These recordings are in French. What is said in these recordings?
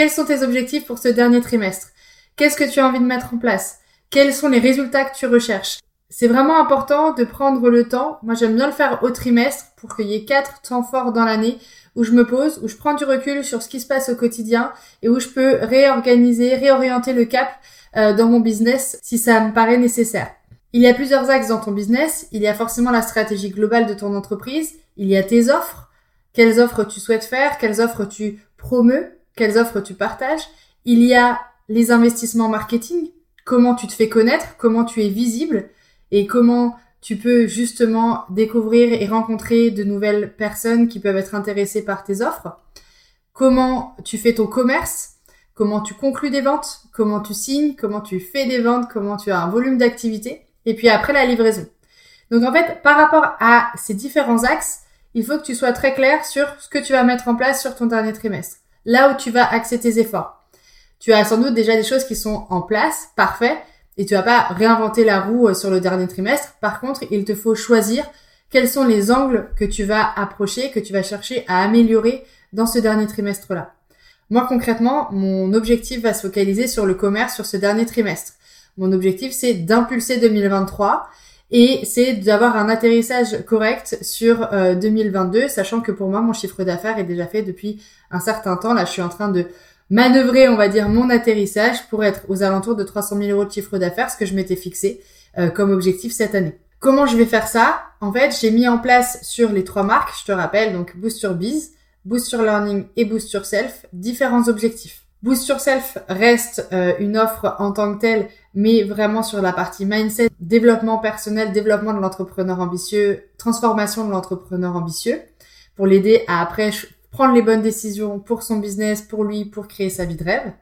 Quels sont tes objectifs pour ce dernier trimestre? Qu'est-ce que tu as envie de mettre en place? Quels sont les résultats que tu recherches? C'est vraiment important de prendre le temps. Moi, j'aime bien le faire au trimestre pour qu'il y ait quatre temps forts dans l'année où je me pose, où je prends du recul sur ce qui se passe au quotidien et où je peux réorganiser, réorienter le cap euh, dans mon business si ça me paraît nécessaire. Il y a plusieurs axes dans ton business. Il y a forcément la stratégie globale de ton entreprise. Il y a tes offres. Quelles offres tu souhaites faire? Quelles offres tu promeus quelles offres tu partages. Il y a les investissements marketing, comment tu te fais connaître, comment tu es visible et comment tu peux justement découvrir et rencontrer de nouvelles personnes qui peuvent être intéressées par tes offres. Comment tu fais ton commerce, comment tu conclus des ventes, comment tu signes, comment tu fais des ventes, comment tu as un volume d'activité, et puis après la livraison. Donc en fait, par rapport à ces différents axes, il faut que tu sois très clair sur ce que tu vas mettre en place sur ton dernier trimestre là où tu vas axer tes efforts. Tu as sans doute déjà des choses qui sont en place, parfait, et tu vas pas réinventer la roue euh, sur le dernier trimestre. Par contre, il te faut choisir quels sont les angles que tu vas approcher, que tu vas chercher à améliorer dans ce dernier trimestre-là. Moi, concrètement, mon objectif va se focaliser sur le commerce sur ce dernier trimestre. Mon objectif, c'est d'impulser 2023 et c'est d'avoir un atterrissage correct sur 2022, euh, sachant que pour moi, mon chiffre d'affaires est déjà fait depuis un certain temps. Là, je suis en train de manœuvrer, on va dire, mon atterrissage pour être aux alentours de 300 000 euros de chiffre d'affaires, ce que je m'étais fixé euh, comme objectif cette année. Comment je vais faire ça? En fait, j'ai mis en place sur les trois marques, je te rappelle, donc Boost sur Biz, Boost sur Learning et Boost sur Self, différents objectifs. Boost Yourself reste euh, une offre en tant que telle, mais vraiment sur la partie mindset, développement personnel, développement de l'entrepreneur ambitieux, transformation de l'entrepreneur ambitieux, pour l'aider à après prendre les bonnes décisions pour son business, pour lui, pour créer sa vie de rêve.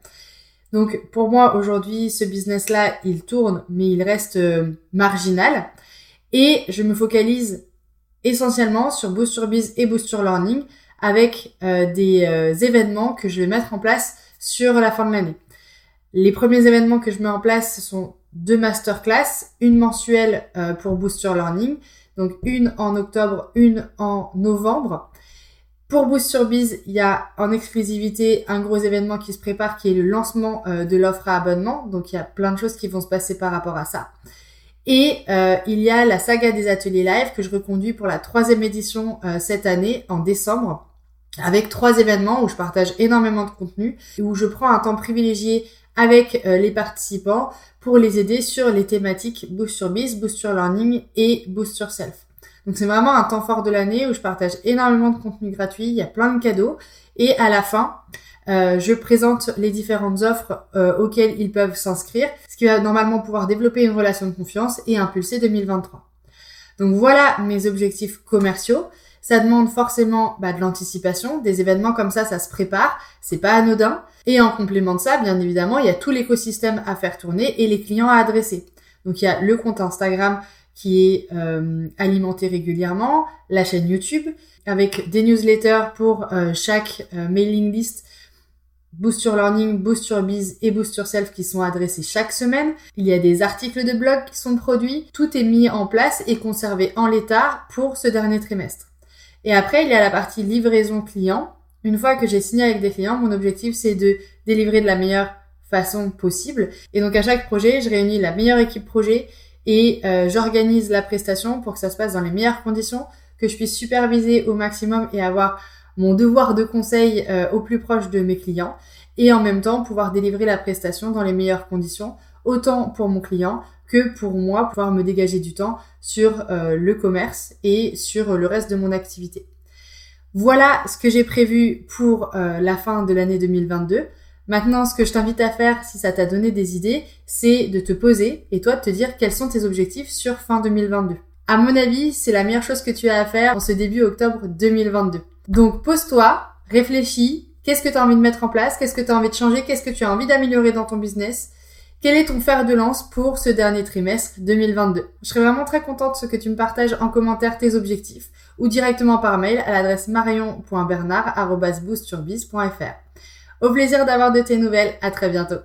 Donc pour moi aujourd'hui, ce business-là, il tourne, mais il reste euh, marginal. Et je me focalise essentiellement sur Boost sur Biz et Boost sur Learning avec euh, des événements que je vais mettre en place sur la fin de l'année. Les premiers événements que je mets en place, ce sont deux masterclass, une mensuelle euh, pour Booster Learning, donc une en octobre, une en novembre. Pour Boost sur Biz, il y a en exclusivité un gros événement qui se prépare qui est le lancement euh, de l'offre à abonnement. Donc il y a plein de choses qui vont se passer par rapport à ça. Et euh, il y a la saga des ateliers live que je reconduis pour la troisième édition cette année en décembre avec trois événements où je partage énormément de contenu et où je prends un temps privilégié avec euh, les participants pour les aider sur les thématiques Boost sur Biz, Boost sur Learning et Boost sur Self. Donc c'est vraiment un temps fort de l'année où je partage énormément de contenu gratuit, il y a plein de cadeaux et à la fin, euh, je présente les différentes offres euh, auxquelles ils peuvent s'inscrire, ce qui va normalement pouvoir développer une relation de confiance et impulser 2023. Donc voilà mes objectifs commerciaux. Ça demande forcément bah, de l'anticipation. Des événements comme ça, ça se prépare. C'est pas anodin. Et en complément de ça, bien évidemment, il y a tout l'écosystème à faire tourner et les clients à adresser. Donc il y a le compte Instagram qui est euh, alimenté régulièrement, la chaîne YouTube avec des newsletters pour euh, chaque euh, mailing list Boost Your Learning, Boost Your Biz et Boost Yourself qui sont adressés chaque semaine. Il y a des articles de blog qui sont produits. Tout est mis en place et conservé en l'état pour ce dernier trimestre. Et après, il y a la partie livraison client. Une fois que j'ai signé avec des clients, mon objectif c'est de délivrer de la meilleure façon possible. Et donc à chaque projet, je réunis la meilleure équipe projet et euh, j'organise la prestation pour que ça se passe dans les meilleures conditions, que je puisse superviser au maximum et avoir mon devoir de conseil euh, au plus proche de mes clients et en même temps pouvoir délivrer la prestation dans les meilleures conditions, autant pour mon client que pour moi pouvoir me dégager du temps sur euh, le commerce et sur le reste de mon activité. Voilà ce que j'ai prévu pour euh, la fin de l'année 2022. Maintenant, ce que je t'invite à faire, si ça t'a donné des idées, c'est de te poser et toi de te dire quels sont tes objectifs sur fin 2022. À mon avis, c'est la meilleure chose que tu as à faire en ce début octobre 2022. Donc pose-toi, réfléchis, Qu'est-ce que tu as envie de mettre en place? Qu'est-ce que tu as envie de changer? Qu'est-ce que tu as envie d'améliorer dans ton business? Quel est ton fer de lance pour ce dernier trimestre 2022 Je serais vraiment très contente que tu me partages en commentaire tes objectifs ou directement par mail à l'adresse marion.bernard.boostsurbiz.fr. Au plaisir d'avoir de tes nouvelles, à très bientôt.